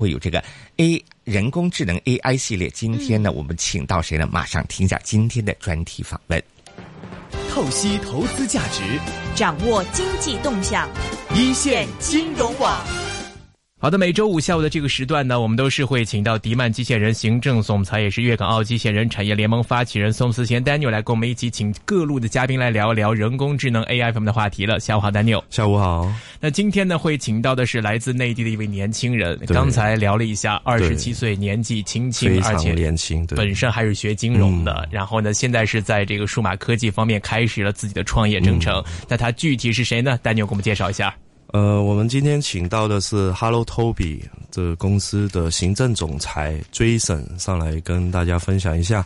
会有这个 A 人工智能 AI 系列。今天呢，我们请到谁呢？马上听一下今天的专题访问。透析投资价值，掌握经济动向，一线金融网。好的，每周五下午的这个时段呢，我们都是会请到迪曼机械人行政总裁，也是粤港澳机械人产业联盟发起人宋思贤 Daniel 来跟我们一起，请各路的嘉宾来聊一聊人工智能 AI 方面的话题了。下午好，Daniel。下午好。那今天呢，会请到的是来自内地的一位年轻人。刚才聊了一下，二十七岁，年纪轻轻，而且年轻，本身还是学金融的。然后呢，现在是在这个数码科技方面开始了自己的创业征程。那他具体是谁呢？Daniel 给我们介绍一下。呃，我们今天请到的是 Hello Toby 这公司的行政总裁 Jason 上来跟大家分享一下。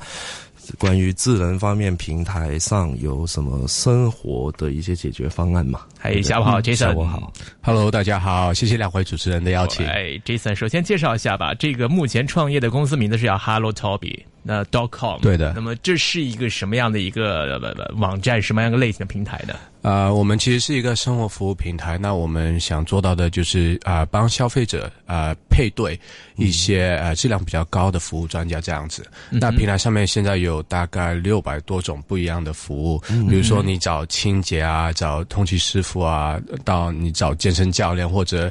关于智能方面平台上有什么生活的一些解决方案嘛？嗨，下午好，Jason。下午好，Hello，大家好，谢谢两位主持人的邀请。哎，Jason，首先介绍一下吧，这个目前创业的公司名字是叫 Hello Toby，那 dot com。对的。那么这是一个什么样的一个网站，什么样的类型的平台呢？啊，我们其实是一个生活服务平台。那我们想做到的就是啊，帮消费者啊配对一些呃质量比较高的服务专家这样子。那平台上面现在有大概六百多种不一样的服务，比如说你找清洁啊，找通气师傅啊，到你找健身教练或者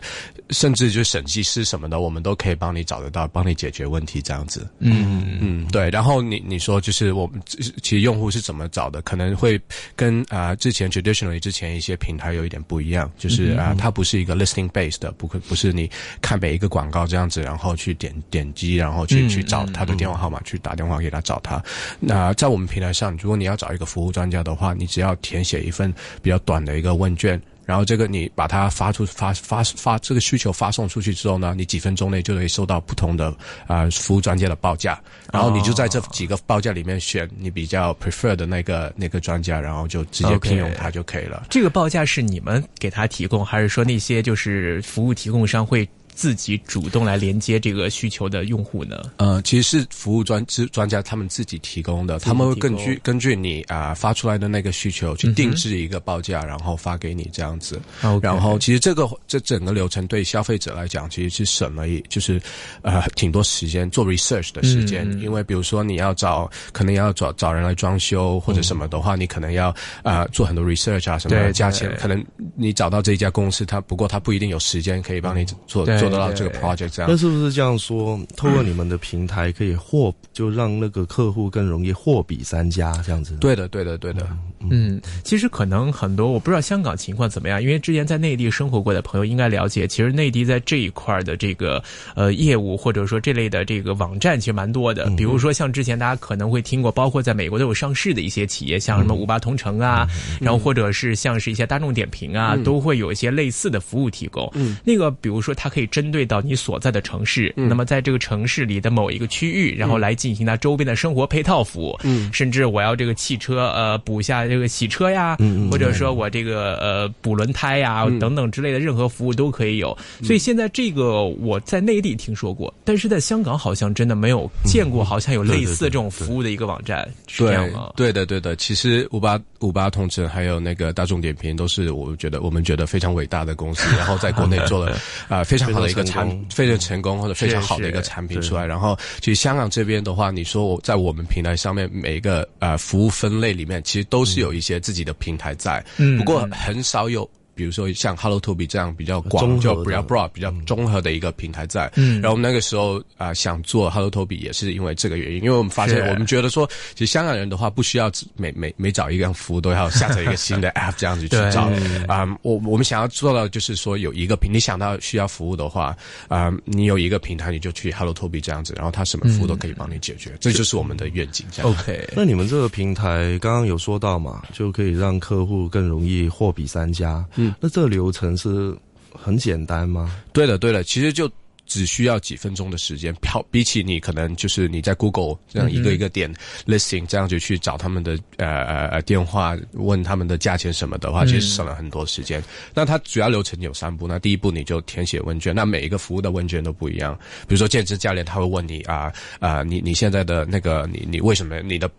甚至就审计师什么的，我们都可以帮你找得到，帮你解决问题这样子。嗯嗯，对。然后你你说就是我们其实用户是怎么找的？可能会跟啊之前 traditionally 之前一些平台有一点不一样，就是啊，它不是一个 listing base 的，不可不是你看每一个广告这样子，然后去点点击，然后去去找他的电话号码，去打电话给他找他。那在我们平台上，如果你要找一个服务专家的话，你只要填写一份比较短的一个问卷。然后这个你把它发出发发发这个需求发送出去之后呢，你几分钟内就可以收到不同的啊服务专家的报价，然后你就在这几个报价里面选你比较 prefer 的那个那个专家，然后就直接聘用他就可以了。这个报价是你们给他提供，还是说那些就是服务提供商会？自己主动来连接这个需求的用户呢？呃，其实是服务专专专家他们自己提供的，他们会根据根据你啊发出来的那个需求去定制一个报价，然后发给你这样子。然后其实这个这整个流程对消费者来讲其实是省了一就是呃挺多时间做 research 的时间，因为比如说你要找可能要找找人来装修或者什么的话，你可能要啊做很多 research 啊什么价钱，可能你找到这一家公司，他不过他不一定有时间可以帮你做。做得到这个 project 这样，那是不是这样说？透过你们的平台，可以货就让那个客户更容易货比三家这样子？对的，对的，对的。嗯，其实可能很多我不知道香港情况怎么样，因为之前在内地生活过的朋友应该了解，其实内地在这一块的这个呃业务或者说这类的这个网站其实蛮多的。比如说像之前大家可能会听过，包括在美国都有上市的一些企业，像什么五八同城啊，然后或者是像是一些大众点评啊，都会有一些类似的服务提供。嗯，那个比如说它可以针对到你所在的城市，那么在这个城市里的某一个区域，然后来进行它周边的生活配套服务。嗯，甚至我要这个汽车呃补下这个洗车呀，或者说我这个呃补轮胎呀等等之类的任何服务都可以有。所以现在这个我在内地听说过，但是在香港好像真的没有见过，好像有类似这种服务的一个网站，是这样吗？对的，对的。其实五八五八同城还有那个大众点评都是我觉得我们觉得非常伟大的公司，然后在国内做了 啊非常好的一个产。非常成功或者非常好的一个产品出来，然后其实香港这边的话，你说我在我们平台上面每一个呃服务分类里面，其实都是有一些自己的平台在，不过很少有。比如说像 Hello Toby 这样比较广，就比较 broad、比较综合的一个平台在。嗯，然后那个时候啊，想做 Hello Toby 也是因为这个原因，因为我们发现，我们觉得说，其实香港人的话，不需要每每每找一个服务都要下载一个新的 app 这样子去找。啊，我我们想要做到就是说，有一个平，你想到需要服务的话，啊，你有一个平台，你就去 Hello Toby 这样子，然后他什么服务都可以帮你解决，这就是我们的愿景。OK，那你们这个平台刚刚有说到嘛，就可以让客户更容易货比三家。嗯，那这个流程是很简单吗？对的，对的，其实就只需要几分钟的时间。比比起你可能就是你在 Google 这样一个一个点 listing 这样就去找他们的呃呃呃电话问他们的价钱什么的话，其实省了很多时间。那它主要流程有三步。那第一步你就填写问卷，那每一个服务的问卷都不一样。比如说健身教练他会问你啊啊，你你现在的那个你你为什么你的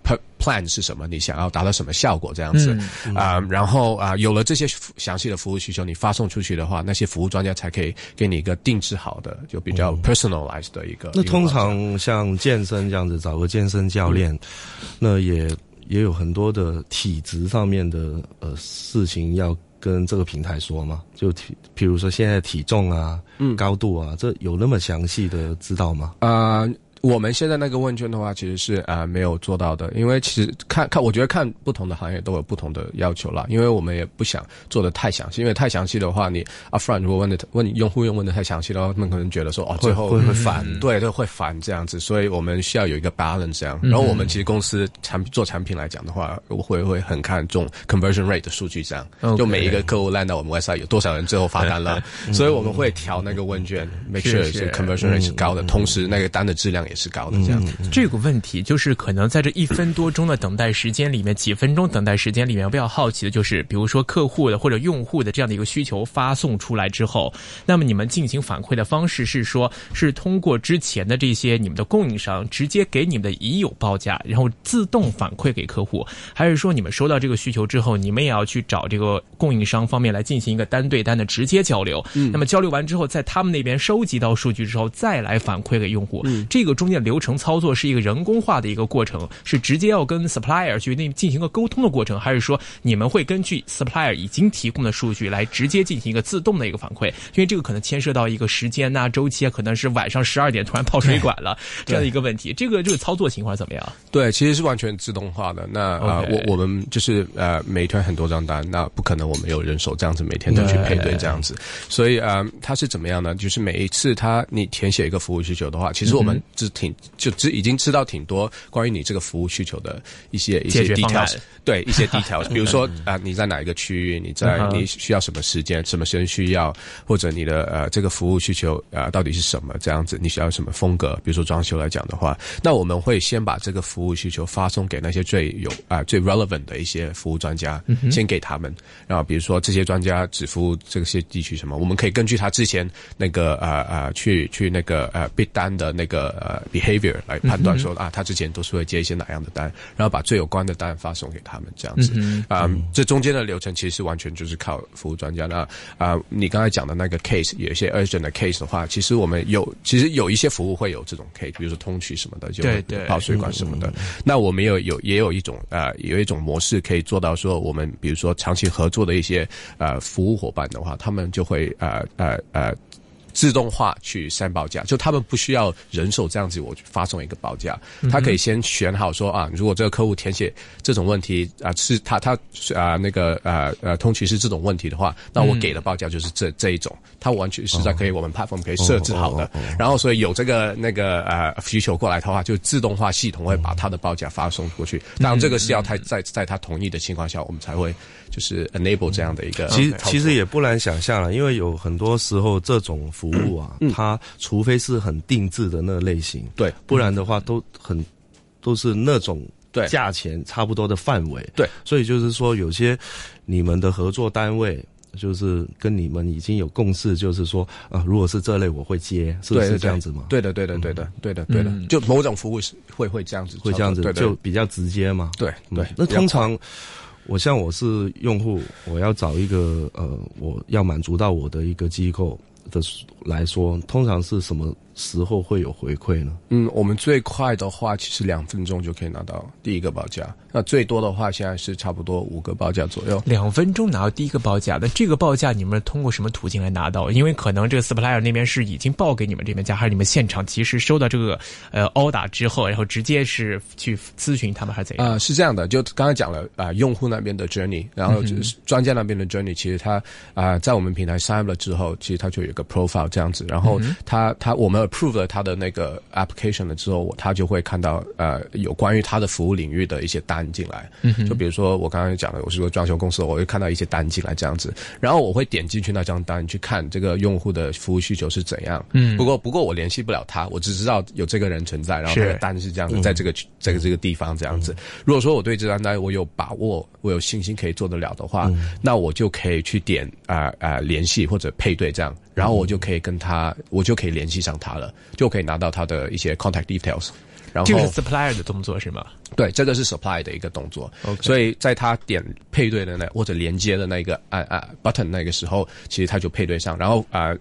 plan 是什么，你想要达到什么效果这样子啊、然后啊、有了这些详细的服务需求，你发送出去的话，那些服务专家才可以给你一个定制好的，就比较 personalized 的一个。那通常像健身这样子，找个健身教练，那也也有很多的体质上面的呃事情要跟这个平台说嘛。就体，比如说现在体重啊、嗯高度啊，这有那么详细的知道吗？啊、我们现在那个问卷的话，其实是啊、呃没有做到的，因为其实看看，我觉得看不同的行业都有不同的要求啦。因为我们也不想做的太详细，因为太详细的话，你 upfront 如果问的问用户用问的太详细的话，他们可能觉得说哦，最后会会烦。对对会烦这样子，所以我们需要有一个 balance 这样。然后我们其实公司产做产品来讲的话，我会会很看重 conversion rate 的数据这样就每一个客户烂到我们 website 有多少人最后发单了，所以我们会调那个问卷，make sure conversion rate 是高的，同时那个单的质量也是高的这样。这个问题就是可能在这一分多钟的等待时间里面，几分钟等待时间里面，我比较好奇的就是，比如说客户的或者用户的这样的一个需求发送出来之后，那么你们进行反馈的方式是说，是通过之前的这些你们的供应商直接给你们的已有报价，然后自动反馈给客户，还是说你们收到这个需求之后，你们也要去找这个供应商方面来进行一个单对单的直接交流？那么交流完之后，在他们那边收集到数据之后，再来反馈给用户。嗯这个中间的流程操作是一个人工化的一个过程，是直接要跟 supplier 去那进行一个沟通的过程，还是说你们会根据 supplier 已经提供的数据来直接进行一个自动的一个反馈？因为这个可能牵涉到一个时间呐、周期啊，可能是晚上十二点突然泡水管了 这样的一个问题。这个这个操作情况怎么样？对，其实是完全自动化的。那啊我我们就是呃，每天很多张单，那不可能我们有人手这样子每天都去配对这样子。所以呃，它是怎么样呢？就是每一次它你填写一个服务需求的话，其实我们只挺就知已经知道挺多关于你这个服务需求的一些一些解决方对一些 details，比如说啊、你在哪一个区域，你在你需要什么时间，什么时间需要，或者你的呃这个服务需求啊、呃到底是什么这样子，你需要什么风格？比如说装修来讲的话，那我们会先把这个服务需求发送给那些最有啊、最 relevant 的一些服务专家，先给他们。然后比如说这些专家只服务这些地区什么，我们可以根据他之前那个呃呃去去那个呃 bid 单的那个呃 behavior 来判断说、啊，他之前都是会接一些哪样的单，然后把最有关的单发送给他们这样子。啊、这中间的流程其实是完全就是靠服务专家。那啊、你刚才讲的那个 case，有一些 urgent 的 case 的话，其实我们有，其实有一些服务会有这种 case，比如说通渠什么的，就会对对爆水管什么的。那我们有有也有一种呃有一种模式可以做到说，我们比如说长期合作的一些呃服务伙伴的话，他们就会呃呃呃。自动化去删报价，就他们不需要人手这样子，我去发送一个报价，他可以先选好说啊，如果这个客户填写这种问题啊，是他他啊那个呃呃通渠是这种问题的话，那我给的报价就是这这一种，他完全是在可以我们 platform 可以设置好的，然后所以有这个那个呃需求过来的话，就自动化系统会把他的报价发送过去，当然这个是要他在在他同意的情况下，我们才会就是 enable 这样的一个其实其实也不难想象了，因为有很多时候这种服务啊，它除非是很定制的那类型，对不然的话都很都是那种对价钱差不多的范围。对，所以就是说，有些你们的合作单位。就是跟你们已经有共识，就是说，啊、如果是这类，我会接，是不是这样子吗？对的，对的，对的，对的，对的，就某种服务是会会这样子，会这样子就比较直接嘛。对对嗯。那通常，我像我是用户，我要找一个呃，我要满足到我的一个机构的来说，通常是什么时候会有回馈呢？嗯，我们最快的话，其实两分钟就可以拿到第一个报价。那最多的话，现在是差不多五个报价左右。两分钟拿到第一个报价，那这个报价你们通过什么途径来拿到？因为可能这个 supplier 那边是已经报给你们这边价，还是你们现场及时收到这个呃 order 之后，然后直接是去咨询他们，还是怎样？啊、是这样的，就刚才讲了啊、用户那边的 journey，然后就是专家那边的 journey，其实他啊、在我们平台 sign up 了之后，其实他就有一个 profile 这样子，然后他他我们 approve 了他的那个 application 了之后，他就会看到呃有关于他的服务领域的一些单进来，嗯就比如说我刚刚讲的，我是个装修公司，我会看到一些单进来这样子，然后我会点进去那张单去看这个用户的服务需求是怎样。嗯，不过不过我联系不了他，我只知道有这个人存在，然后这个是单是这样子，在这个区这个这个地方这样子。如果说我对这张单我有把握，我有信心可以做得了的话，那我就可以去点啊啊、联系或者配对这样，然后我就可以跟他，我就可以联系上他了，就可以拿到他的一些 contact details。然后这个是 supplier 的动作是吗？对，这个是 supply 的一个动作。所以在他点配对的那或者连接的那个按按 button 那个时候，其实他就配对上，然后啊、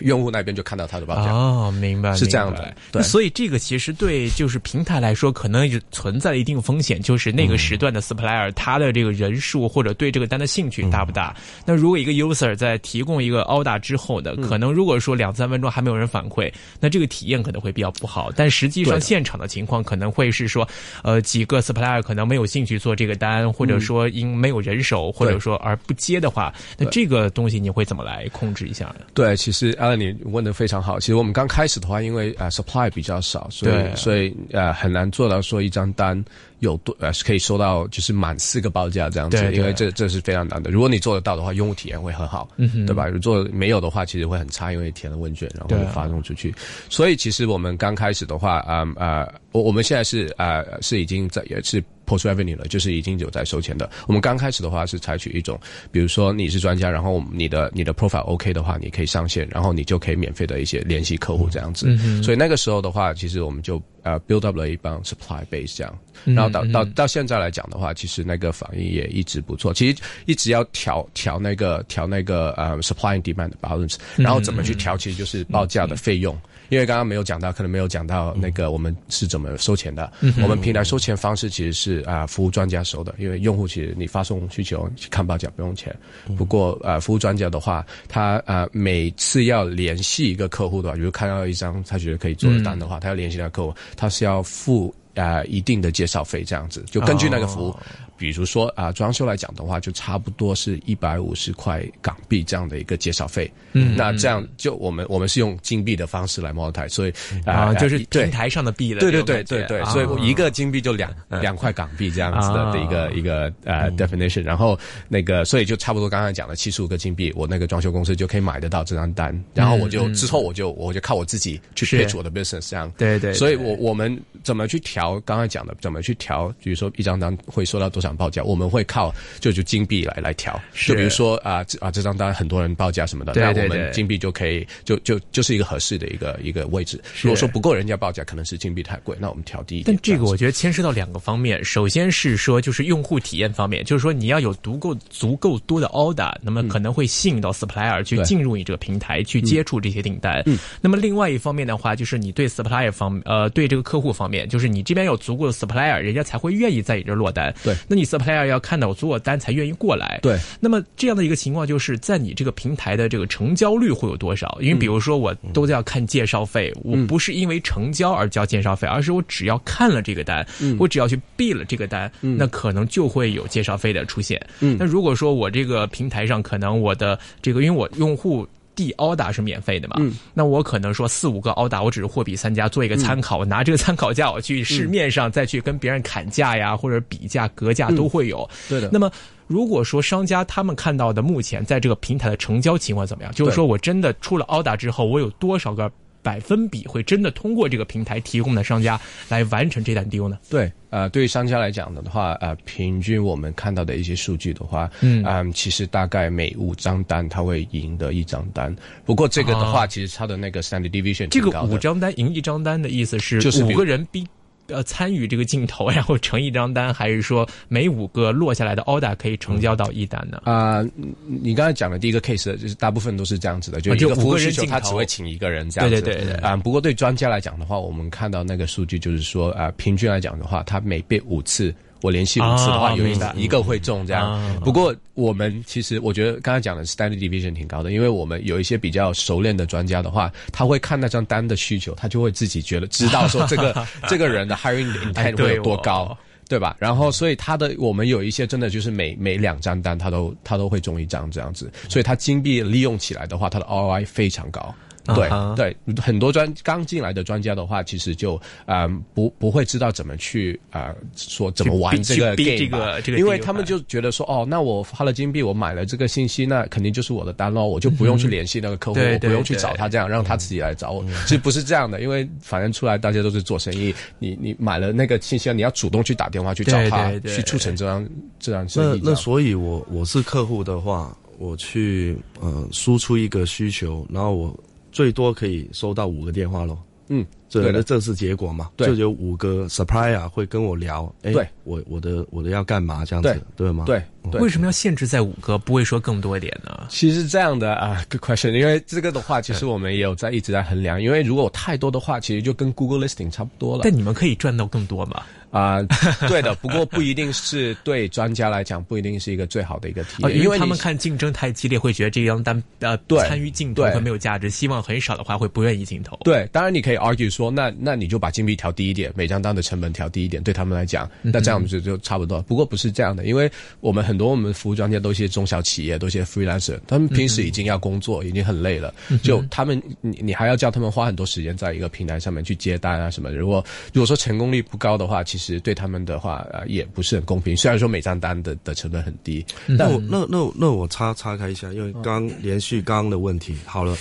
用户那边就看到他的报价。哦，明白，是这样的对所以这个其实对就是平台来说，可能也存在一定风险，就是那个时段的 supplier 他的这个人数或者对这个单的兴趣大不大？那如果一个 user 在提供一个 order 之后的，可能如果说两三分钟还没有人反馈，那这个体验可能会比较不好。但实际上现场的情况可能会是说，呃，几个 supplier 可能没有兴趣做这个单，或者说因没有人手，或者说而不接的话，那这个东西你会怎么来控制一下呢？对，其实 Alan 你问的非常好。其实我们刚开始的话，因为呃 supply 比较少，所以所以呃很难做到说一张单有多呃可以收到就是满四个报价这样子，对对因为这这是非常难的。如果你做得到的话，用户体验会很好，嗯对吧？如果做没有的话，其实会很差，因为填了问卷然后就发送出去。所以其实我们刚开始的话，啊、呃、呃，我我们现在是呃是已经在也是 post revenue 了，就是已经有在收钱的。我们刚开始的话是采取一种，比如说你是专家，然后你的你的 profile OK 的话，你可以上线，然后你就可以免费的一些联系客户这样子。所以那个时候的话，其实我们就呃 build up 了一帮 supply base 这样，然后到到到现在来讲的话，其实那个反应也一直不错。其实一直要调调那个调那个呃 supply and demand balance，然后怎么去调，其实就是报价的费用。因为刚刚没有讲到，可能没有讲到那个我们是怎么收钱的。我们平台收钱方式其实是啊、服务专家收的，因为用户其实你发送需求去看报价不用钱。不过呃，服务专家的话，他呃每次要联系一个客户的话，比如看到一张他觉得可以做的单的话，他要联系那个客户，他是要付。啊、一定的介绍费这样子，就根据那个服务，比如说啊、装修来讲的话，就差不多是一百五十块港币这样的一个介绍费。嗯，那这样就我们我们是用金币的方式来 monetize，所以啊，就是平台上的币了。对对对对对，啊所以我一个金币就两两块港币这样子的啊的一个一个呃 definition，然后那个所以就差不多刚才讲的七十五个金币，我那个装修公司就可以买得到这张单，然后我就之后我就我就靠我自己去是 pitch 我的 business 这样。对对对所以我我们怎么去调？刚才讲的怎么去调？比如说一张单会收到多少报价，我们会靠就就金币来来调。就比如说啊啊这张单很多人报价什么的，那我们金币就可以就就就是一个合适的一个一个位置。如果说不够人家报价，可能是金币太贵，那我们调低一点。但这个我觉得牵涉到两个方面，首先是说就是用户体验方面，就是说你要有足够足够多的 order，那么可能会吸引到 supplier 去进入你这个平台去接触这些订单。那么另外一方面的话，就是你对 supplier 方呃对这个客户方面，就是你这边有足够的 supplier，人家才会愿意在你这儿落单。对那你 supplier 要看到我做单才愿意过来。对那么这样的一个情况，就是在你这个平台的这个成交率会有多少？因为比如说我都在要看介绍费，我不是因为成交而交介绍费，而是我只要看了这个单，我只要去 b 了这个单，那可能就会有介绍费的出现。那如果说我这个平台上可能我的这个，因为我用户。递 order 是免费的嘛？那我可能说四五个 order，我只是货比三家做一个参考，我拿这个参考价我去市面上再去跟别人砍价呀，或者比价、格价都会有。对的那么如果说商家他们看到的目前在这个平台的成交情况怎么样？就是说我真的出了 order 之后，我有多少个百分比会真的通过这个平台提供的商家来完成这单 deal 呢？对，呃，对于商家来讲的话，呃，平均我们看到的一些数据的话，嗯，其实大概每五张单他会赢得一张单。不过这个的话，其实它的那个 standard deviation 这个五张单赢一张单的意思是就是五个人比。呃，参与这个镜头，然后成一张单，还是说每五个落下来的 order 可以成交到一单呢？啊、你刚才讲的第一个 case 就是大部分都是这样子的，就啊就一个服务五个人他只会请一个人这样子。对对对对啊、不过对专家来讲的话，我们看到那个数据就是说，啊、平均来讲的话，他每被五次。我连续五次的话，有一一个会中这样。啊不过我们其实我觉得刚才讲的 standard deviation 挺高的，因为我们有一些比较熟练的专家的话，他会看那张单的需求，他就会自己觉得知道说这个 这个人的 hiring 哎 intent 会有多哦高。对吧？然后，所以他的我们有一些真的就是每每两张单，他都他都会中一张这样子，所以他金币利用起来的话，他的 ROI 非常高。对、对，很多专刚进来的专家的话，其实就嗯、不不会知道怎么去啊、说怎么玩这个 game 这个这个因为他们就觉得说哦，那我花了金币，我买了这个信息，那肯定就是我的单喽，我就不用去联系那个客户，对我不用去找他，这样让他自己来找我。其实不是这样的，因为反正出来大家都是做生意，你你买了那个信息，你要主动去打电话去找他，对对。对去促成这样这样生意。那那所以我我是客户的话，我去呃输出一个需求，然后我最多可以收到五个电话喽。嗯，这对的这是结果嘛？对就有五个 supplier 会跟我聊，哎，对我我的我的要干嘛这样子，对对吗？对对为什么要限制在五个，不会说更多一点呢？其实是这样的啊，good question。因为这个的话，其实我们也有在一直在衡量。因为如果太多的话，其实就跟 Google Listing 差不多了。但你们可以赚到更多嘛？啊、对的。不过不一定是对专家来讲，不一定是一个最好的一个体啊，验，因为他们看竞争太激烈，会觉得这张单呃对参与竞投对会没有价值，希望很少的话会不愿意竞投。对，当然你可以 argue 说，那那你就把金币调低一点，每张单的成本调低一点，对他们来讲，那这样就就差不多。不过不是这样的，因为我们很多我们服务专家都是一些中小企业，都是一些 freelancer，他们平时已经要工作，已经很累了，就他们你你还要叫他们花很多时间在一个平台上面去接单啊什么的。如果如果说成功率不高的话，其实对他们的话呃也不是很公平。虽然说每张单的的成本很低，那我那那那我插插开一下，因为刚连续刚刚的问题，好了，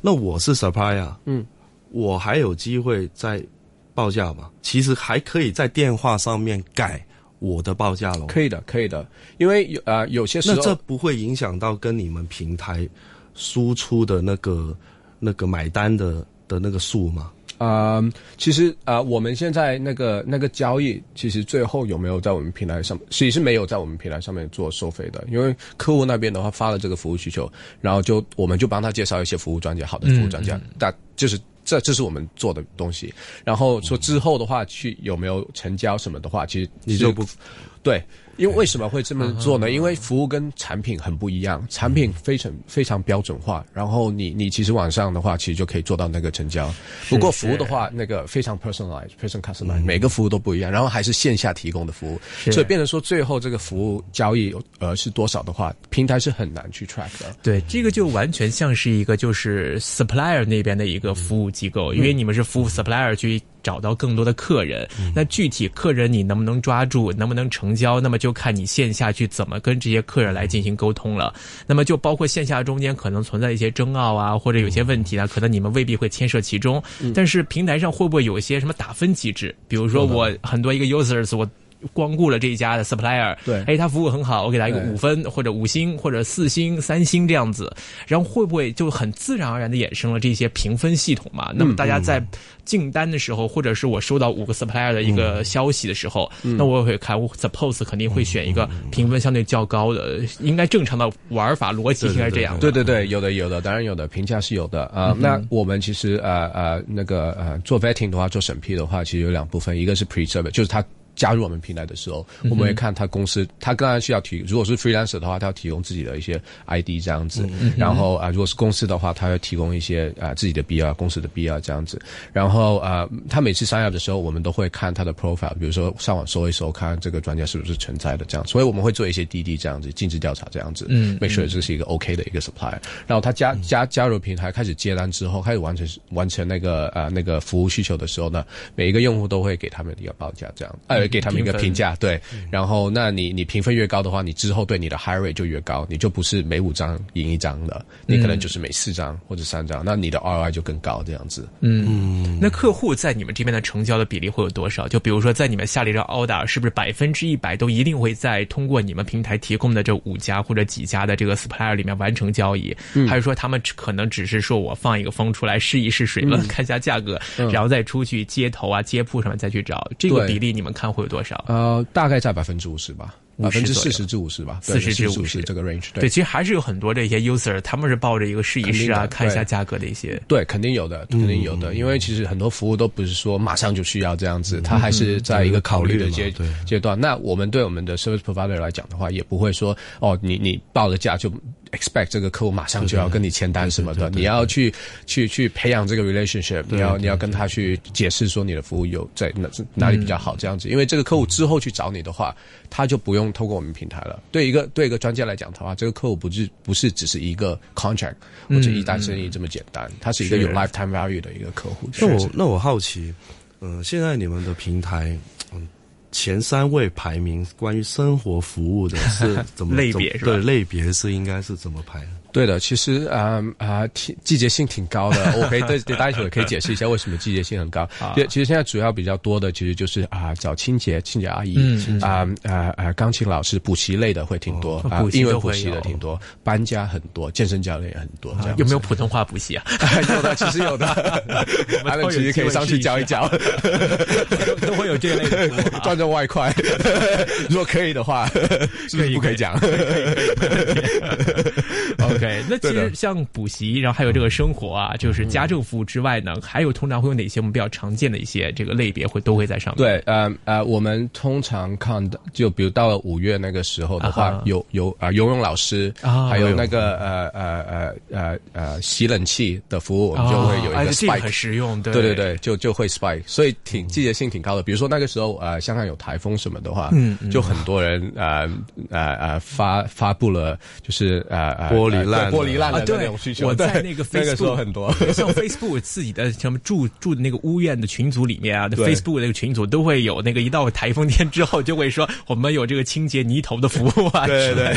那我是 supplier，嗯，我还有机会再报价吗？其实还可以在电话上面改我的报价喽。可以的，可以的，因为有呃有些时候那这不会影响到跟你们平台输出的那个那个买单的的那个数吗？啊、其实啊、我们现在那个那个交易，其实最后有没有在我们平台上，其实是没有在我们平台上面做收费的，因为客户那边的话发了这个服务需求，然后就我们就帮他介绍一些服务专家，好的服务专家，但就是这这是我们做的东西。然后说之后的话，去有没有成交什么的话，其实你就不对，因为为什么会这么做呢？因为服务跟产品很不一样，产品非常非常标准化，然后你你其实网上的话，其实就可以做到那个成交。不过服务的话，那个非常 personalized、person customized，、每个服务都不一样，然后还是线下提供的服务，所以变成说最后这个服务交易呃是多少的话，平台是很难去 track 的。对，这个就完全像是一个就是 supplier 那边的一个服务机构，因为你们是服务 supplier 去找到更多的客人。那具体客人你能不能抓住，能不能成交，那么就看你线下去怎么跟这些客人来进行沟通了。那么就包括线下中间可能存在一些争拗啊，或者有些问题呢，可能你们未必会牵涉其中。但是平台上会不会有一些什么打分机制？比如说我很多一个 users 我。光顾了这一家的 supplier，对。哎，他服务很好，我给他一个五分或者五星或者四星、三星这样子，然后会不会就很自然而然的衍生了这些评分系统嘛？那么大家在进单的时候，或者是我收到五个 supplier 的一个消息的时候，那我也会看，我 suppose 肯定会选一个评分相对较高的，应该正常的玩法逻辑应该是这样的。对对对，有的有的，当然有的，评价是有的。啊、呃那我们其实呃呃那个呃做 vetting 的话，做审批的话，其实有两部分，一个是 pre service，就是他。加入我们平台的时候，我们会看他公司，他当然需要提，如果是 freelancer 的话，他要提供自己的一些 ID 这样子，然后啊、如果是公司的话，他要提供一些啊、自己的 BR 公司的 BR 这样子，然后啊、他每次 sign up 的时候，我们都会看他的 profile，比如说上网搜一搜，看这个专家是不是存在的这样，所以我们会做一些滴滴这样子，尽职调查这样子，嗯，make sure 这是一个 OK 的一个 supplier，然后他加加加入平台开始接单之后，开始完成完成那个呃那个服务需求的时候呢，每一个用户都会给他们一个报价这样，呃，给他们一个评价，对，然后那你你评分越高的话，你之后对你的 high rate 就越高，你就不是每五张赢一张了，你可能就是每四张或者三张，那你的 ROI 就更高这样子。嗯那客户在你们这边的成交的比例会有多少？就比如说，在你们下了一张 order，是不是百分之一百都一定会在通过你们平台提供的这五家或者几家的这个 supplier 里面完成交易？还是说他们只可能只是说我放一个风出来试一试水温，看一下价格，然后再出去街头啊、街铺上面再去找？这个比例你们看会有多少？呃，大概在百分之五十吧，百分之四十至五十吧，四十至五50这个 range 对，其实还是有很多这些 user，他们是抱着一个试一试啊，看一下价格的一些。对，肯定有的，肯定有的，因为其实很多服务都不是说马上就需要这样子，它还是在一个考虑的阶对。阶段。那我们对我们的 service provider 来讲的话，也不会说哦，你你报了价就 expect 这个客户马上就要跟你签单什么的，你要去去去培养这个 relationship，你要你要跟他去解释说你的服务有在哪哪里比较好这样子，因为这个客户之后去找你的话，他就不用透过我们平台了。对一个对一个专家来讲的话，这个客户不是不是只是一个 contract 或者一单生意这么简单，他是一个有 lifetime value 的一个客户。那我那我好奇，嗯、现在你们的平台，嗯，前三位排名关于生活服务的是怎么 类别是吧对，类别是应该是怎么排的？对的，其实啊啊，挺季节性挺高的。我可以对对大家也可以解释一下为什么季节性很高。对，其实现在主要比较多的其实就是啊，找清洁清洁阿姨，啊啊啊，钢琴老师补习类的会挺多啊，英文补习的挺多，搬家很多，健身教练也很多。有没有普通话补习啊？有的，其实有的，他们其实可以上去教一教，都会有这类的赚赚外快。如果可以的话，是不是不可以讲？OK，那其实像补习，然后还有这个生活啊，就是家政服务之外呢，还有通常会有哪些我们比较常见的一些这个类别会都会在上面？对，呃呃，我们通常看的，就比如到了五月那个时候的话，有有啊游泳老师，啊还有那个呃呃呃呃呃洗冷气的服务，我们就会有一个 spike，很实用，对。对对，就就会 spike，所以挺季节性挺高的。比如说那个时候呃香港有台风什么的话，嗯，就很多人呃呃呃发发布了，就是呃玻璃烂玻璃烂的那种需求。我在那个 Facebook 很多，像 Facebook 自己的什么住住的那个屋苑的群组里面啊，Facebook 那个群组都会有那个一到台风天之后就会说我们有这个清洁泥头的服务啊，对对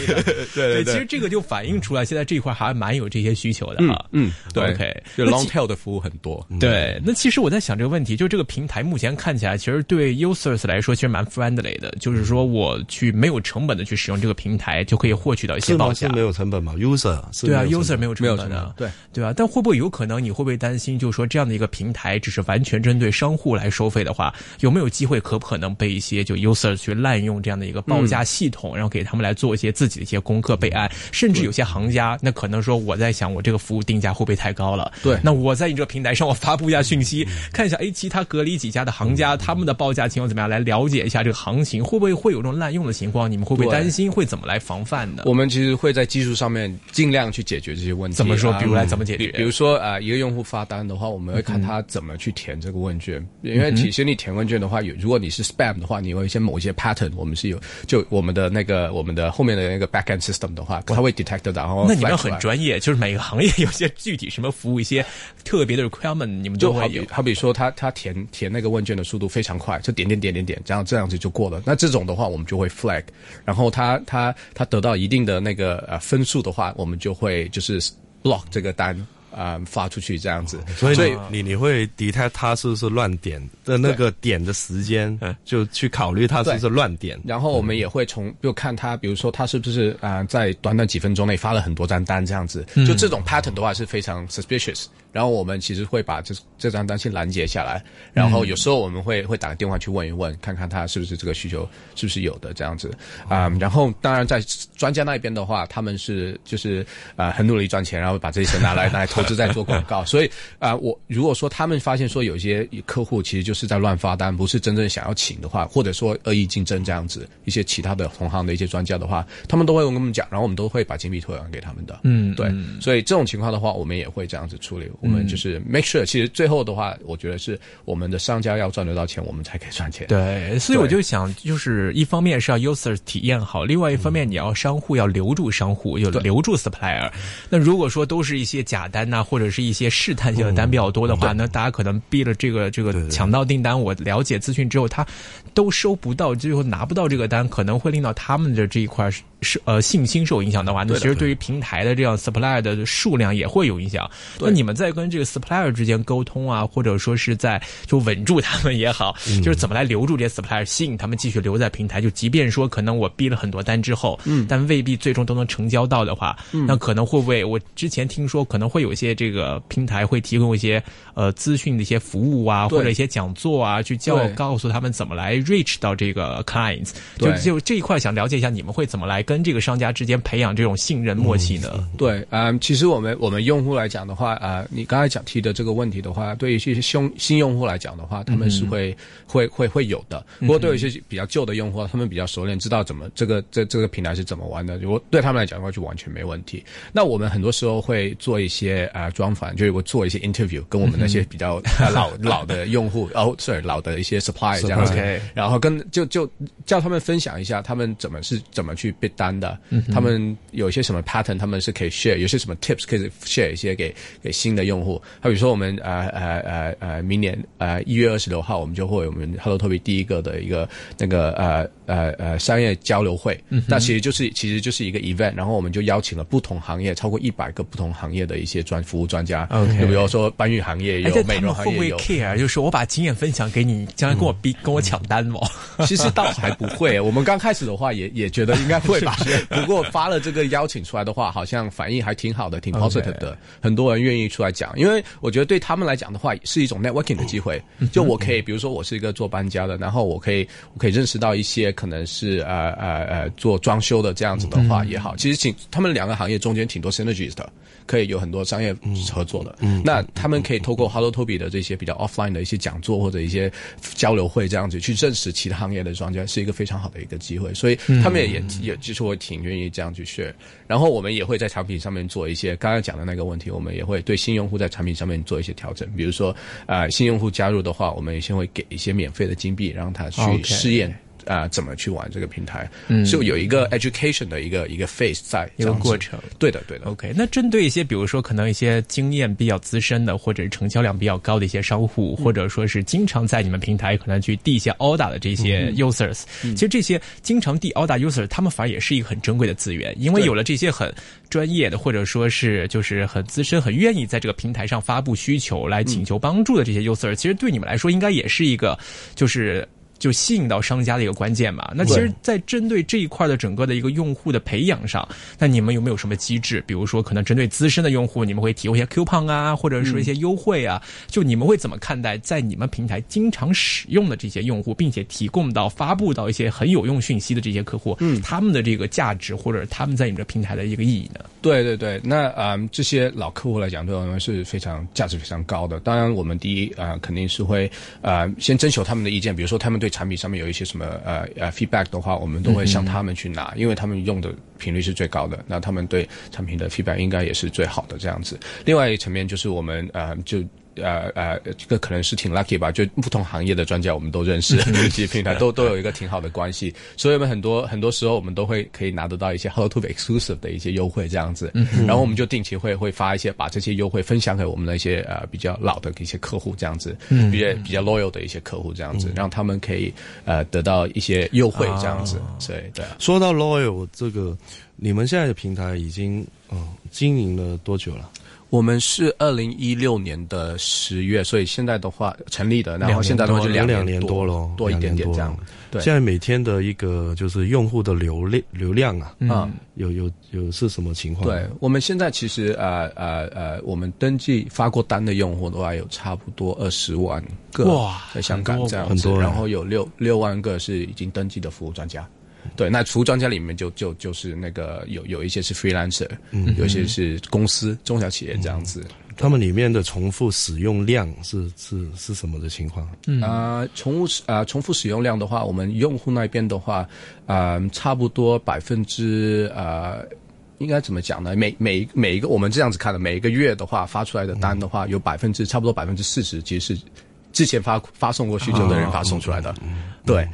对对，其实这个就反映出来现在这一块还蛮有这些需求的啊，嗯，对，OK，就 long tail 的服务很多，对。那其实我在想这个问题，就这个平台目前看起来其实对 users 来说其实蛮 friendly 的，就是说我去没有成本的去使用这个平台就可以获取到一些报价，没有成本嘛？user 对啊，user 没有成本的，对对啊。但会不会有可能你会不会担心，就是说这样的一个平台只是完全针对商户来收费的话，有没有机会可不可能被一些就 user 去滥用这样的一个报价系统，然后给他们来做一些自己的一些功课备案，甚至有些行家那可能说我在想我这个服务定价会不会太高了？对，那我在你这个平台上我发布一下讯息，看一下哎其他隔离几家的行家他们的报价情况怎么样，来了解一下这个行情会不会会有这种滥用的情况？你们会不会担心？会怎么来防范呢？我们其实会在技术上面尽量去解决这些问题。怎么说？比如来怎么解决？比如说啊，一个用户发单的话，我们会看他怎么去填这个问卷，因为其实你填问卷的话，有如果你是 spam 的话，你会一些某一些 pattern，我们是有就我们的那个我们的后面的那个 backend system 的话，它会 detect 的。然后那你们很专业，就是每个行业有些具体什么服务一些特别的 requirement，你们就好比好比说他他填填那个问卷的速度非常快，就点点点点点，这样这样子就过了。那这种的话，我们就会 flag，然后他他他得到一定的那个呃分数的话，我们就会就是 block 这个单。啊，发出去这样子，所以你你会 detect 他是不是乱点的那个点的时间，就去考虑他是不是乱点。然后我们也会从就看他，比如说他是不是啊，在短短几分钟内发了很多张单这样子，就这种 pattern 的话是非常 suspicious。然后我们其实会把这这张单先拦截下来，然后有时候我们会会打个电话去问一问，看看他是不是这个需求是不是有的这样子啊。然后当然在专家那边的话，他们是就是啊很努力赚钱，然后把这些钱拿来 拿来投资在做广告。所以啊，我如果说他们发现说有些客户其实就是在乱发单，不是真正想要请的话，或者说恶意竞争这样子，一些其他的同行的一些专家的话，他们都会跟我们讲，然后我们都会把金币退还给他们的。嗯，对。所以这种情况的话，我们也会这样子处理。我们就是 make sure，其实最后的话，我觉得是我们的商家要赚得到钱，我们才可以赚钱。对，所以我就想，就是一方面是要 user 体验好，另外一方面你要商户要留住商户，要留住 supplier。那如果说都是一些假单呐，或者是一些试探性的单比较多的话，那大家可能逼了这个这个抢到订单，我了解资讯之后，他都收不到，最后拿不到这个单，可能会令到他们的这一块是呃信心受影响的话，那其实对于平台的这样 supplier 的数量也会有影响。那你们在跟这个 supplier 之间沟通啊，或者说是在就稳住他们也好，就是怎么来留住这些 supplier，吸引他们继续留在平台。就即便说可能我逼了很多单之后，嗯，但未必最终都能成交到的话，那可能会不会？我之前听说可能会有一些这个平台会提供一些呃资讯的一些服务啊，或者一些讲座啊，去教告诉他们怎么来 reach 到这个 clients。就就这一块想了解一下，你们会怎么来跟这个商家之间培养这种信任默契呢？对，嗯，其实我们我们用户来讲的话，啊，你刚才讲提的这个问题的话，对于一些新新用户来讲的话，他们是会会会会有的。不过对于一些比较旧的用户，他们比较熟练，知道怎么这个这这个平台是怎么玩的，如果对他们来讲的话，就完全没问题。那我们很多时候会做一些啊专访，就是我做一些 interview，跟我们那些比较、呃 老老的用户，哦，sorry，老的一些 supply 这样子。然后跟就就叫他们分享一下他们怎么是怎么去 bid 单的，嗯他们有一些什么 pattern，他们是可以 share，有些什么 tips 可以 share 一些给给新的用户。他比如说我们呃呃呃呃明年呃一月二十六号，我们就会有我们 Hello Toby 第一个的一个那个呃呃呃商业交流会，嗯那其实就是其实就是一个 event，然后我们就邀请了不同行业超过一百个不同行业的一些专服务专家 OK 就比如说搬运行业哎，有，美容行业有。care？就是我把经验分享给你，将来跟我逼、跟我抢单吗。其实倒还不会，我们刚开始的话也也觉得应该会吧。不过发了这个邀请出来的话，好像反应还挺好的，挺 positive 的。很多人愿意出来讲，因为我觉得对他们来讲的话，是一种 networking 的机会。就我可以，比如说我是一个做搬家的，然后我可以我可以认识到一些可能是呃呃呃做装修的这样子的话也好。其实挺他们两个行业中间挺多 synergies 的。可以有很多商业合作的，那他们可以透过 Hello Toby 的这些比较 offline 的一些讲座或者一些交流会这样子去认识其他行业的专家，是一个非常好的一个机会。所以他们也也也就是会挺愿意这样去 share。然后我们也会在产品上面做一些刚刚讲的那个问题，我们也会对信用户在产品上面做一些调整。比如说，呃，新用户加入的话，我们先会给一些免费的金币，让他去试验。啊、怎么去玩这个平台？嗯，就有一个 education 的一个一个 phase 在一个过程。对的，对的。OK，那针对一些比如说可能一些经验比较资深的，或者是成交量比较高的一些商户，或者说是经常在你们平台可能去递一些 order 的这些 users，、其实这些经常递 order user，他们反而也是一个很珍贵的资源，因为有了这些很专业的，或者说是就是很资深、很愿意在这个平台上发布需求来请求帮助的这些 user，、其实对你们来说应该也是一个就是。就吸引到商家的一个关键嘛。那其实，在针对这一块的整个的一个用户的培养上，那你们有没有什么机制？比如说，可能针对资深的用户，你们会提供一些 coupon 啊，或者说一些优惠啊。就你们会怎么看待在你们平台经常使用的这些用户，并且提供到发布到一些很有用讯息的这些客户，嗯，他们的这个价值或者他们在你们这平台的一个意义呢？对对对，那嗯，这些老客户来讲，对我们是非常价值非常高的。当然，我们第一啊、呃，肯定是会呃先征求他们的意见，比如说他们对产品上面有一些什么呃呃 feedback 的话，我们都会向他们去拿，因为他们用的频率是最高的，那他们对产品的 feedback 应该也是最好的这样子。另外一层面就是我们呃就。呃呃，这个可能是挺 lucky 吧，就不同行业的专家我们都认识，这些平台都都有一个挺好的关系，所以我们很多很多时候我们都会可以拿得到一些 Hello Toby exclusive 的一些优惠这样子，然后我们就定期会会发一些把这些优惠分享给我们的一些呃比较老的一些客户这样子，比较比较 loyal 的一些客户这样子，让他们可以呃得到一些优惠这样子，所以对啊。说到 loyal 这个，你们现在的平台已经嗯、呃经营了多久了？我们是二零一六年的十月，所以现在的话成立的，然后现在的话就两两年多了，多一点点这样。对，现在每天的一个就是用户的流量流量啊，嗯，有有有是什么情况？对，我们现在其实呃呃呃，我们登记发过单的用户的话，有差不多二十万个哇在香港这样子，很多然后有六六万个是已经登记的服务专家。对，那服务专家里面就就就是那个有有一些是 freelancer，嗯，有一些是公司中小企业这样子。他们里面的重复使用量是是是什么的情况？嗯啊，重复啊、重复使用量的话，我们用户那边的话，啊、差不多百分之呃。应该怎么讲呢？每每每一个我们这样子看的，每一个月的话发出来的单的话，有百分之差不多百分之四十，其实是之前发发送过需求的人发送出来的。对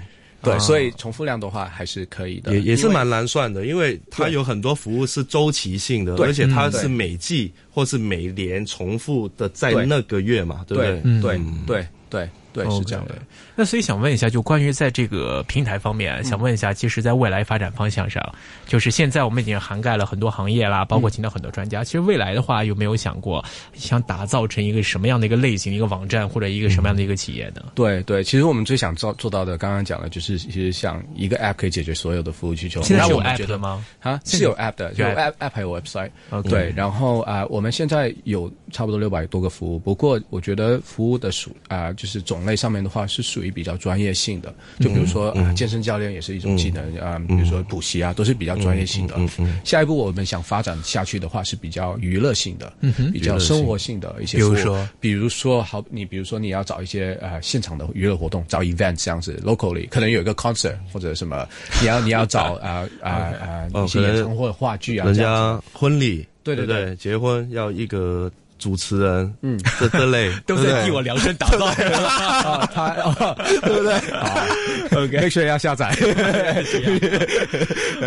对，所以重复量的话还是可以的，也也是蛮难算的，因为它有很多服务是周期性的，而且它是每季或是每年重复的在那个月嘛，对不对？对？对对对对是这样的。那所以想问一下，就关于在这个平台方面，想问一下，其实，在未来发展方向上，就是现在我们已经涵盖了很多行业啦，包括请到很多专家。其实未来的话，有没有想过想打造成一个什么样的一个类型一个网站，或者一个什么样的一个企业呢？对对，其实我们最想做做到的，刚刚讲的就是，其实想一个 app 可以解决所有的服务需求。现在是有 app 吗？啊，是有 app 的，有有 app app 还有 website。对，然后啊、我们现在有差不多六百多个服务，不过我觉得服务的属啊、就是种类上面的话是属于比较专业性的，就比如说啊、健身教练也是一种技能啊、比如说补习啊，都是比较专业性的。下一步我们想发展下去的话是比较娱乐性的，比较生活性的一些，比如说？比如说好，你比如说你要找一些呃现场的娱乐活动，找 event 这样子，locally 可能有一个 concert 或者什么，你要你要找 啊啊啊一些演唱会、话剧啊，人家婚礼，对对对，结婚要一个主持人，嗯，这这类 都在替我量身打造，啊，他，对不对？好，OK，make sure 要下载。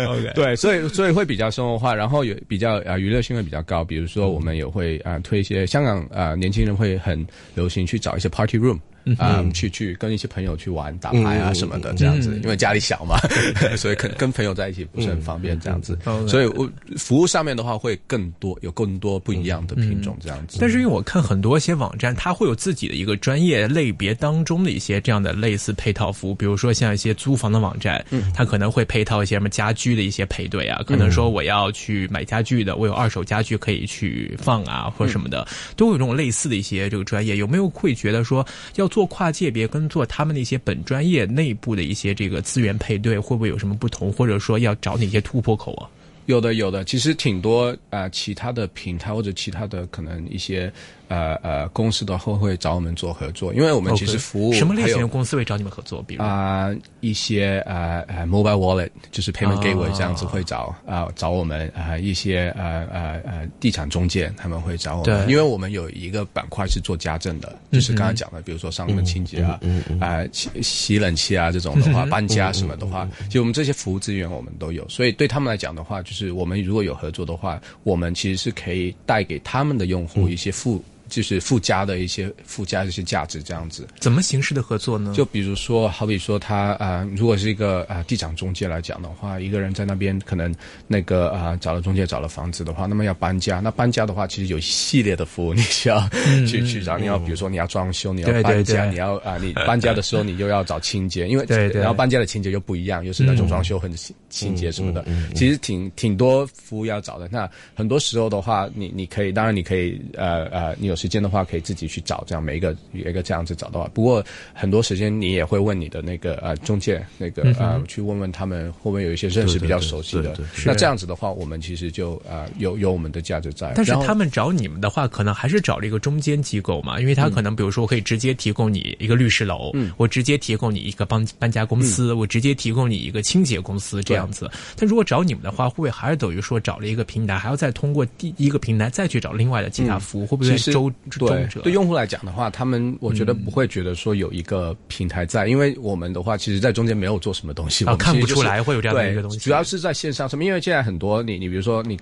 OK，对，所以所以会比较生活化，然后有比较啊娱乐性会比较高。比如说，我们也会啊推一些香港啊年轻人会很流行去找一些 party room。啊，去去跟一些朋友去玩打牌啊什么的，这样子，因为家里小嘛，所以跟跟朋友在一起不是很方便，这样子。所以我服务上面的话会更多，有更多不一样的品种这样子。但是因为我看很多一些网站，它会有自己的一个专业类别当中的一些这样的类似配套服务，比如说像一些租房的网站，它可能会配套一些什么家居的一些配对啊，可能说我要去买家具的，我有二手家具可以去放啊，或者什么的，都有这种类似的一些这个专业。有没有会觉得说要做跨界别？跟做他们那些本专业内部的一些这个资源配对，会不会有什么不同？或者说要找哪些突破口啊？有的，有的，其实挺多啊，其他的平台或者其他的可能一些。呃呃，公司的后会找我们做合作，因为我们其实服务什么类型的公司会找你们合作？比如？啊，一些呃呃 mobile wallet 就是 payment gateway 这样子会找啊找我们啊一些呃呃呃地产中介他们会找我们，因为我们有一个板块是做家政的，就是刚刚讲的，比如说上门清洁啊啊洗洗冷气啊这种的话，搬家什么的话，就我们这些服务资源我们都有，所以对他们来讲的话，就是我们如果有合作的话，我们其实是可以带给他们的用户一些付。就是附加的一些附加的一些价值，这样子。怎么形式的合作呢？就比如说，好比说他啊，如果是一个啊地产中介来讲的话，一个人在那边可能那个啊找了中介找了房子的话，那么要搬家，那搬家的话其实有一系列的服务你需要去去找。你要比如说你要装修，你要搬家，你要啊你搬家的时候你又要找清洁，因为然后搬家的清洁又不一样，又是那种装修很清洁什么的，其实挺挺多服务要找的。那很多时候的话，你你可以当然你可以呃呃你有。时间的话，可以自己去找，这样每一个一个这样子找到。不过很多时间你也会问你的那个呃中介，那个呃去问问他们会不会有一些认识比较熟悉的。那这样子的话，我们其实就呃有有我们的价值在。但是他们找你们的话，可能还是找了一个中间机构嘛，因为他可能比如说我可以直接提供你一个律师楼，我直接提供你一个搬搬家公司，我直接提供你一个清洁公司这样子。但如果找你们的话，会不会还是等于说找了一个平台，还要再通过第一个平台再去找另外的其他服务？会不会周？对对，用户来讲的话，他们我觉得不会觉得说有一个平台在，因为我们的话，其实在中间没有做什么东西，啊，看不出来会有这样的一个东西。主要是在线上上面，因为现在很多你你比如说你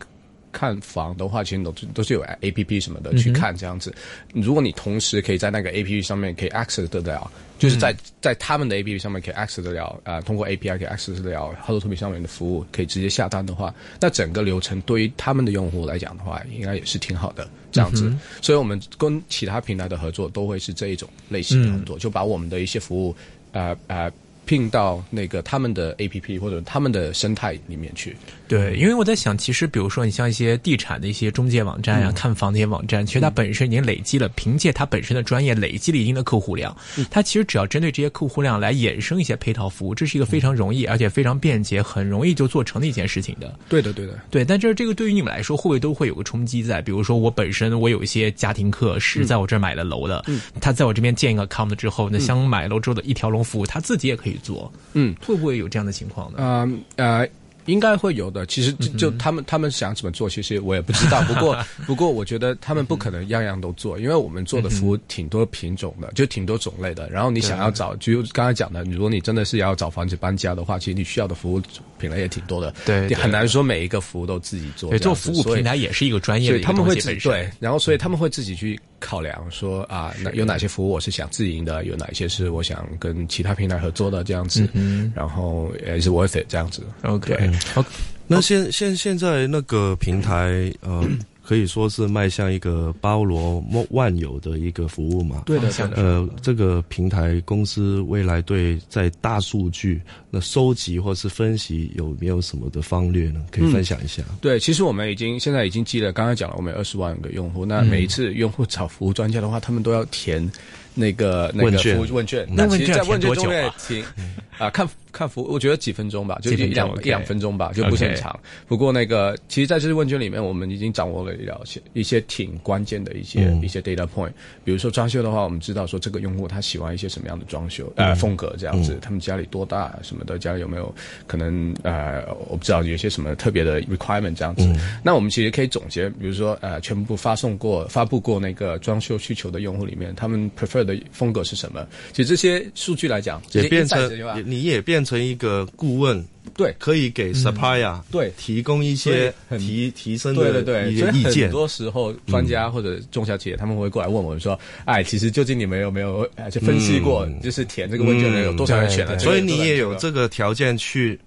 看房的话，其实都都是有 A P P 什么的去看这样子。如果你同时可以在那个 A P P 上面可以 access 得了。就是在在他们的 A P P 上面可以 access 得了啊，通过 A P I 可以 access 得了 Hello t o b 上面的服务，可以直接下单的话，那整个流程对于他们的用户来讲的话，应该也是挺好的这样子。所以我们跟其他平台的合作都会是这一种类型的合作，就把我们的一些服务，呃呃。拼到那个他们的 A P P 或者他们的生态里面去。对，因为我在想，其实比如说你像一些地产的一些中介网站呀、看房那些网站，其实它本身已经累积了，凭借它本身的专业累积了一定的客户量。它其实只要针对这些客户量来衍生一些配套服务，这是一个非常容易而且非常便捷、很容易就做成的一件事情的。对的，对的，对。但这这个对于你们来说，会不会都会有个冲击在？比如说我本身我有一些家庭客是在我这儿买了楼的，他在我这边建一个 account 之后，那想买楼之后的一条龙服务，他自己也可以做。嗯。会不会有这样的情况呢？嗯呃。应该会有的。其实就就他们他们想怎么做，其实我也不知道。不 过不过，我觉得他们不可能样样都做，因为我们做的服务挺多品种的，就挺多种类的。然后你想要找，就刚才讲的，如果你真的是要找房子搬家的话，其实你需要的服务品类也挺多的。对，很难说每一个服务都自己做。对，做服务平台也是一个专业的他们会自己对，然后所以他们会自己去考量说啊，那有哪些服务我是想自营的，有哪些是我想跟其他平台合作的这样子。嗯，然后也是 worth it 这样子。OK，好。那现现现在那个平台，呃，可以说是迈向一个包罗万有的一个服务嘛？对的，呃，这个平台公司未来对在大数据那收集或是分析有没有什么的方略呢？可以分享一下。对，其实我们已经现在已经记了，刚刚讲了，我们有二十万个用户，那每一次用户找服务专家的话，他们都要填。那个那个服务问卷，那其实，在问卷中面，挺 啊，看看服，我觉得几分钟吧，就一两一两分钟吧，就不是很长。不过那个，其实在这些问卷里面，我们已经掌握了一些一些挺关键的一些、嗯。一些 data point。比如说装修的话，我们知道说这个用户他喜欢一些什么样的装修呃风格这样子，他们家里多大什么的，家里有没有可能呃我不知道有些什么特别的 requirement 这样子。那我们其实可以总结，比如说呃全部发送过发布过那个装修需求的用户里面，他们 prefer 的风格是什么？其实这些数据来讲，也变成你也变成一个顾问，对。可以给 supplier 对。提供一些提提升对对的对，一些意见。多时候专家或者中小企业他们会过来问我们说：“哎，其实究竟你们有没有呃去分析过，就是填这个问卷的人有多少人选了？”所以你也有这个条件去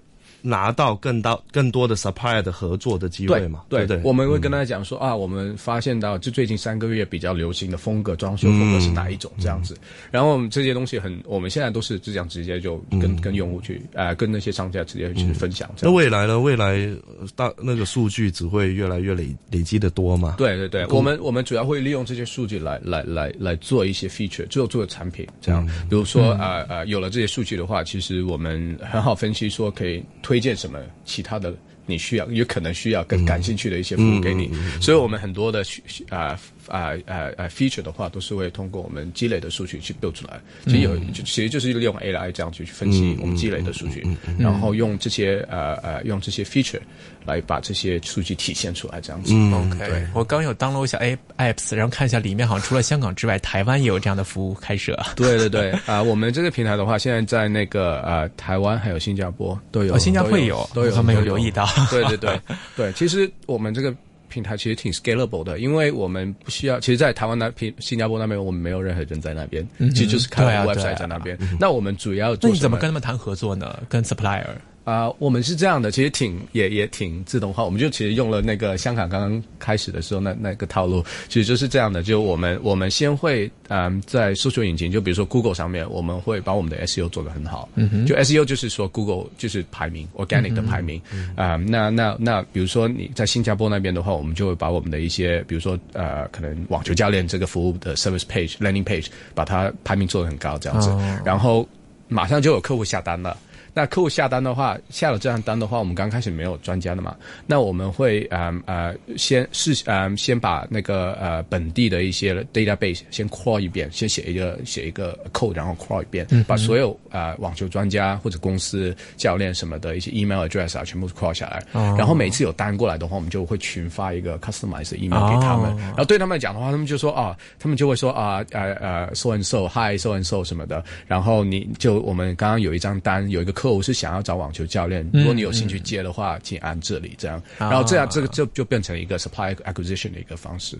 拿到更到更多的 supplier 的合作的机会嘛？对不对？我们会跟大家讲说啊，我们发现到就最近三个月比较流行的风格，装修风格是哪一种这样子。然后我们这些东西很，我们现在都是只想直接就跟、跟用户去呃跟那些商家直接去分享这那。未来呢？未来呃大那个数据只会越来越累累积的多嘛？对对对，我们我们主要会利用这些数据来来来来做一些 feature，做做产品这样。比如说呃呃，有了这些数据的话，其实我们很好分析说可以推荐什么其他的你需要有可能需要更感兴趣的一些服务给你。所以我们很多的啊啊啊啊 feature 的话，都是会通过我们积累的数据去 build 出来。其实有其实就是利用 AI 这样去分析我们积累的数据，然后用这些呃呃用这些 feature 来把这些数据体现出来，这样子。OK，我刚有 download 一下 A apps，然后看一下里面好像除了香港之外，台湾也有这样的服务开设。对对对，啊、我们这个平台的话，现在在那个呃台湾还有新加坡都有，哦新加坡也有都有，他们有留意到对对对对，其实我们这个。平台其实挺 scalable 的，因为我们不需要，其实，在台湾那平新加坡那边，我们没有任何人在那边，其实就是开了对啊对啊 website 在那边。那我们主要那做什你怎么跟他们谈合作呢？跟 supplier？啊、我们是这样的，其实挺也也挺自动化，我们就其实用了那个香港刚刚开始的时候那那个套路，其实就是这样的，就我们我们先会嗯在搜索引擎，就比如说 Google 上面，我们会把我们的 SEO 做得很好，嗯哼，就 SEO 就是说 Google 就是排名 organic 的排名，啊、那那那比如说你在新加坡那边的话，我们就会把我们的一些比如说呃可能网球教练这个服务的 service page landing page 把它排名做得很高这样子，然后马上就有客户下单了。那客户下单的话，下了这样单的话，我们刚开始没有专家的嘛，那我们会嗯呃先是嗯先把那个呃本地的一些 database 先 crawl 一遍，先写一个写一个 code，然后 crawl 一遍，把所有呃网球专家或者公司教练什么的一些 email address 啊，全部 crawl 下来，然后每次有单过来的话，我们就会群发一个 customized 的 email 给他们，哦。然后对他们来讲的话，他们就说啊，他们就会说啊呃呃 so and so hi so and so 什么的，然后你就我们刚刚有一张单，有一个客户是想要找网球教练，如果你有兴趣接的话，请按这里这样，然后这样这个就就变成一个 supply acquisition 的一个方式。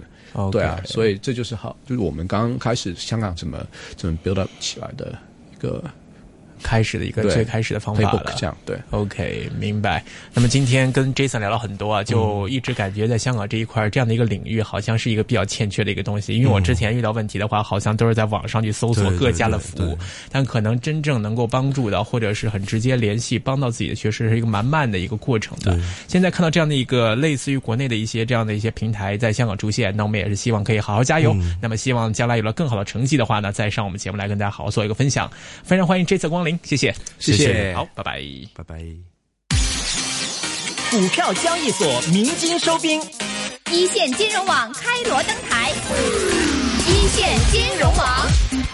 对啊，所以这就是好，就是我们刚开始香港怎么怎么 build up 起来的一个开始的一个最开始的方法了。这样对。OK，明白。那么今天跟 Jason 聊了很多啊，嗯就一直感觉在香港这一块这样的一个领域，好像是一个比较欠缺的一个东西。因为我之前遇到问题的话，好像都是在网上去搜索各家的服务，但可能真正能够帮助到，或者是很直接联系帮到自己的学生，是一个蛮慢的一个过程的。现在看到这样的一个类似于国内的一些这样的一些平台在香港出现，那我们也是希望可以好好加油。嗯那么希望将来有了更好的成绩的话呢，再上我们节目来跟大家好好做一个分享。非常欢迎这次光临，谢谢，谢谢好，拜拜。拜拜。股票交易所鸣金收兵，一线金融网开锣登台，一线金融网。